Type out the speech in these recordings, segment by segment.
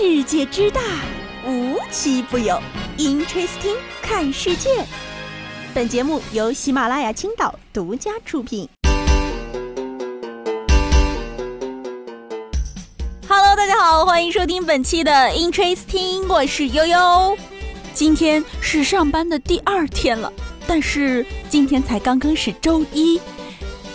世界之大，无奇不有。Interesting，看世界。本节目由喜马拉雅青岛独家出品。Hello，大家好，欢迎收听本期的 Interesting，我是悠悠。今天是上班的第二天了，但是今天才刚刚是周一。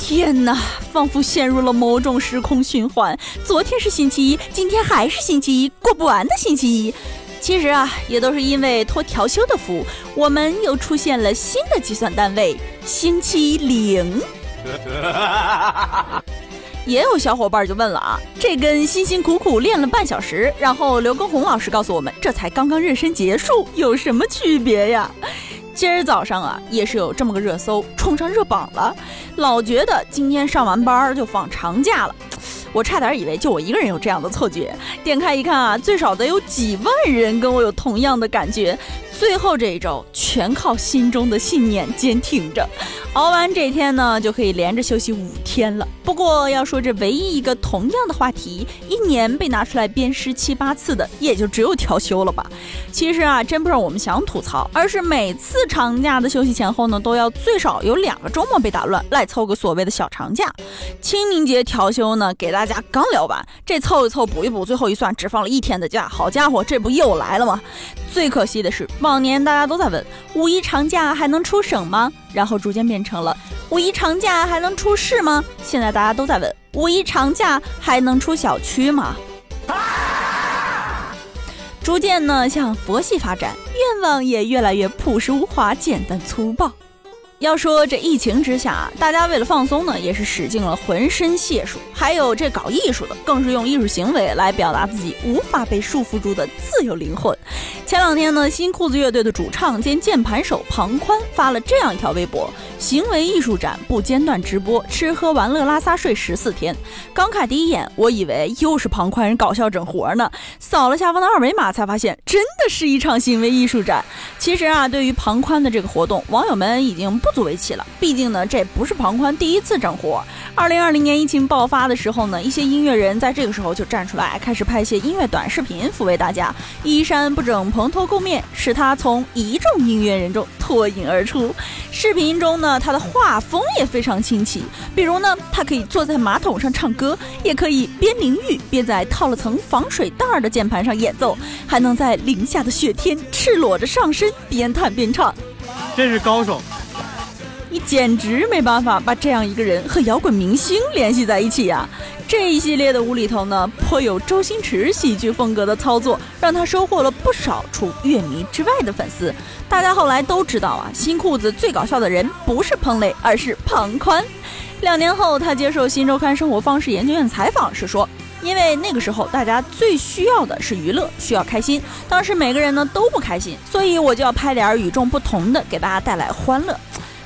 天哪，仿佛陷入了某种时空循环。昨天是星期一，今天还是星期一，过不完的星期一。其实啊，也都是因为托调休的福，我们又出现了新的计算单位——星期零。也有小伙伴就问了啊，这跟辛辛苦苦练了半小时，然后刘畊宏老师告诉我们这才刚刚热身结束，有什么区别呀？今儿早上啊，也是有这么个热搜冲上热榜了，老觉得今天上完班就放长假了，我差点以为就我一个人有这样的错觉。点开一看啊，最少得有几万人跟我有同样的感觉。最后这一周全靠心中的信念坚挺着。熬完这天呢，就可以连着休息五天了。不过要说这唯一一个同样的话题，一年被拿出来鞭尸七八次的，也就只有调休了吧。其实啊，真不是我们想吐槽，而是每次长假的休息前后呢，都要最少有两个周末被打乱，来凑个所谓的小长假。清明节调休呢，给大家刚聊完，这凑一凑补一补，最后一算只放了一天的假。好家伙，这不又来了吗？最可惜的是，往年大家都在问五一长假还能出省吗？然后逐渐变成了五一长假还能出市吗？现在大家都在问五一长假还能出小区吗？逐渐呢向佛系发展，愿望也越来越朴实无华、简单粗暴。要说这疫情之下，大家为了放松呢，也是使尽了浑身解数。还有这搞艺术的，更是用艺术行为来表达自己无法被束缚住的自由灵魂。前两天呢，新裤子乐队的主唱兼键盘手庞宽发了这样一条微博：行为艺术展不间断直播，吃喝玩乐拉撒睡十四天。刚看第一眼，我以为又是庞宽人搞笑整活呢，扫了下方的二维码，才发现真的是一场行为艺术展。其实啊，对于庞宽的这个活动，网友们已经不。足为奇了，毕竟呢，这不是庞宽第一次整活。二零二零年疫情爆发的时候呢，一些音乐人在这个时候就站出来，开始拍一些音乐短视频抚慰大家。衣衫不整，蓬头垢面，使他从一众音乐人中脱颖而出。视频中呢，他的画风也非常清奇，比如呢，他可以坐在马桶上唱歌，也可以边淋浴边在套了层防水袋的键盘上演奏，还能在零下的雪天赤裸着上身边弹边唱，真是高手。你简直没办法把这样一个人和摇滚明星联系在一起呀！这一系列的无厘头呢，颇有周星驰喜剧风格的操作，让他收获了不少除乐迷之外的粉丝。大家后来都知道啊，新裤子最搞笑的人不是彭磊，而是庞宽。两年后，他接受《新周刊生活方式研究院》采访时说：“因为那个时候大家最需要的是娱乐，需要开心。当时每个人呢都不开心，所以我就要拍点与众不同的，给大家带来欢乐。”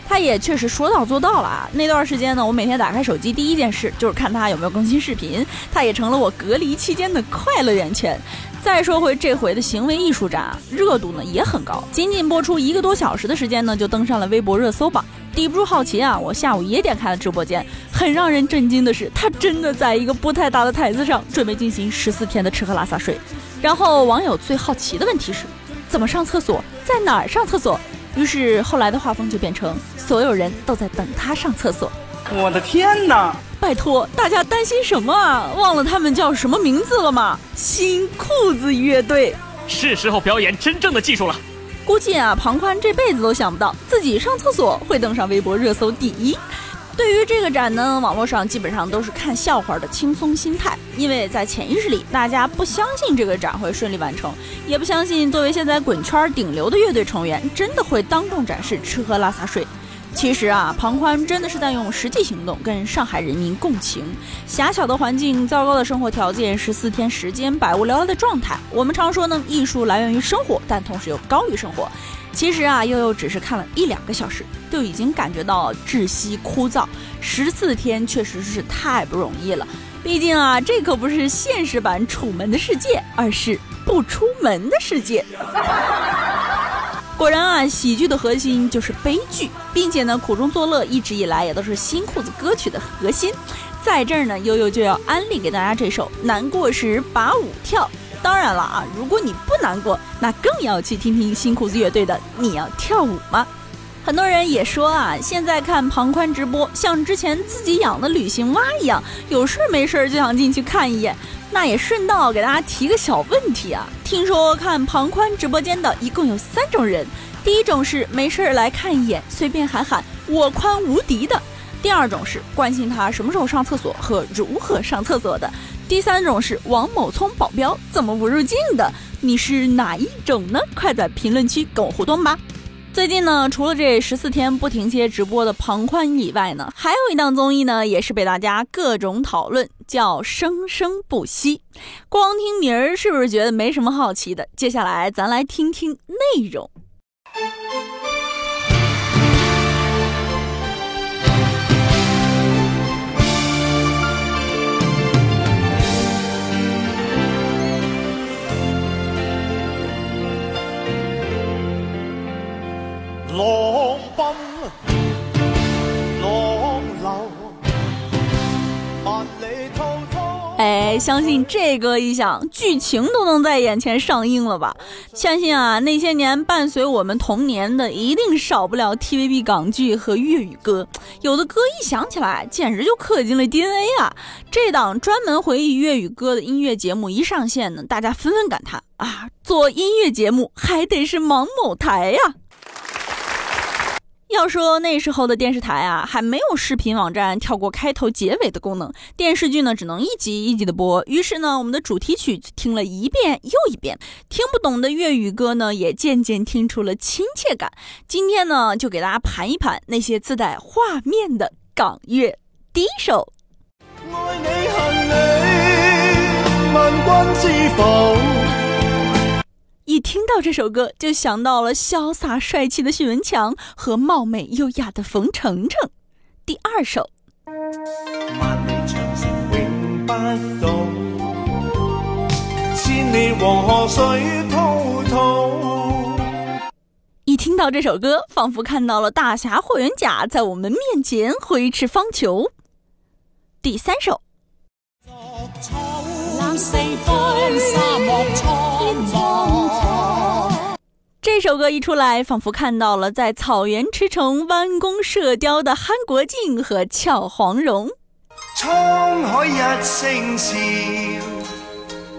他也确实说到做到了啊！那段时间呢，我每天打开手机第一件事就是看他有没有更新视频，他也成了我隔离期间的快乐源泉。再说回这回的行为艺术展，热度呢也很高，仅仅播出一个多小时的时间呢，就登上了微博热搜榜。抵不住好奇啊，我下午也点开了直播间。很让人震惊的是，他真的在一个不太大的台子上准备进行十四天的吃喝拉撒睡。然后网友最好奇的问题是，怎么上厕所？在哪儿上厕所？于是后来的画风就变成所有人都在等他上厕所。我的天哪！拜托，大家担心什么啊？忘了他们叫什么名字了吗？新裤子乐队。是时候表演真正的技术了。估计啊，庞宽这辈子都想不到自己上厕所会登上微博热搜第一。对于这个展呢，网络上基本上都是看笑话的轻松心态，因为在潜意识里，大家不相信这个展会顺利完成，也不相信作为现在滚圈顶流的乐队成员，真的会当众展示吃喝拉撒睡。其实啊，庞宽真的是在用实际行动跟上海人民共情。狭小的环境，糟糕的生活条件，十四天时间，百无聊赖的状态。我们常说呢，艺术来源于生活，但同时又高于生活。其实啊，悠悠只是看了一两个小时，就已经感觉到窒息枯燥。十四天确实是太不容易了，毕竟啊，这可不是现实版《楚门的世界》，而是不出门的世界。果然啊，喜剧的核心就是悲剧，并且呢，苦中作乐一直以来也都是新裤子歌曲的核心。在这儿呢，悠悠就要安利给大家这首《难过时把舞跳》。当然了啊，如果你不难过，那更要去听听新裤子乐队的《你要跳舞吗》。很多人也说啊，现在看庞宽直播，像之前自己养的旅行蛙一样，有事没事就想进去看一眼。那也顺道给大家提个小问题啊，听说看庞宽直播间的一共有三种人，第一种是没事来看一眼，随便喊喊我宽无敌的；第二种是关心他什么时候上厕所和如何上厕所的；第三种是王某聪保镖怎么不入境的。你是哪一种呢？快在评论区跟我互动吧。最近呢，除了这十四天不停歇直播的庞宽以外呢，还有一档综艺呢，也是被大家各种讨论，叫《生生不息》。光听名儿是不是觉得没什么好奇的？接下来咱来听听内容。哎，相信这歌一响，剧情都能在眼前上映了吧？相信啊，那些年伴随我们童年的，一定少不了 TVB 港剧和粤语歌。有的歌一想起来，简直就刻进了 DNA 啊！这档专门回忆粤语歌的音乐节目一上线呢，大家纷纷感叹啊，做音乐节目还得是芒某台呀！要说那时候的电视台啊，还没有视频网站跳过开头结尾的功能，电视剧呢只能一集一集的播。于是呢，我们的主题曲听了一遍又一遍，听不懂的粤语歌呢也渐渐听出了亲切感。今天呢，就给大家盘一盘那些自带画面的港乐。第一首，爱你恨你，问君知否？一听到这首歌，就想到了潇洒帅气的许文强和貌美优雅的冯程程。第二首，万里长城永不倒，千里黄河水滔滔。一听到这首歌，仿佛看到了大侠霍元甲在我们面前挥斥方遒。第三首，这首歌一出来，仿佛看到了在草原驰骋、弯弓射雕的憨国靖和俏黄蓉。沧海一声笑，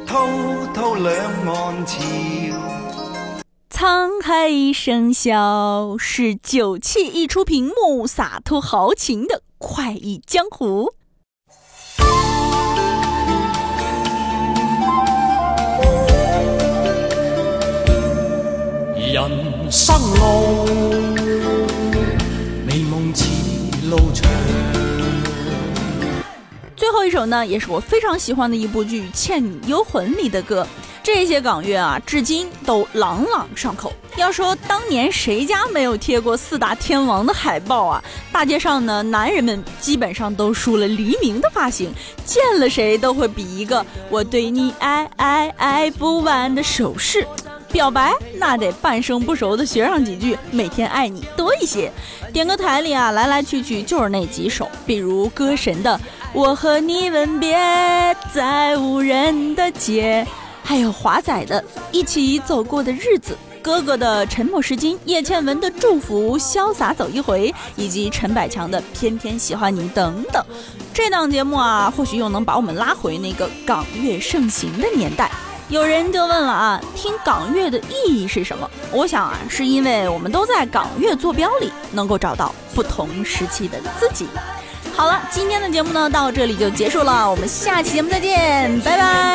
滔滔两岸潮。沧海一声笑，是酒气溢出屏幕，洒脱豪情的快意江湖。路，美梦似路长。最后一首呢，也是我非常喜欢的一部剧《倩女幽魂》里的歌。这些港乐啊，至今都朗朗上口。要说当年谁家没有贴过四大天王的海报啊？大街上呢，男人们基本上都梳了黎明的发型，见了谁都会比一个“我对你爱爱爱不完”的手势。表白那得半生不熟的学上几句，每天爱你多一些。点歌台里啊，来来去去就是那几首，比如歌神的《我和你吻别在无人的街》，还有华仔的《一起走过的日子》，哥哥的《沉默是金》，叶倩文的《祝福》，潇洒走一回，以及陈百强的《偏偏喜欢你》等等。这档节目啊，或许又能把我们拉回那个港乐盛行的年代。有人就问了啊，听港乐的意义是什么？我想啊，是因为我们都在港乐坐标里能够找到不同时期的自己。好了，今天的节目呢到这里就结束了，我们下期节目再见，拜拜。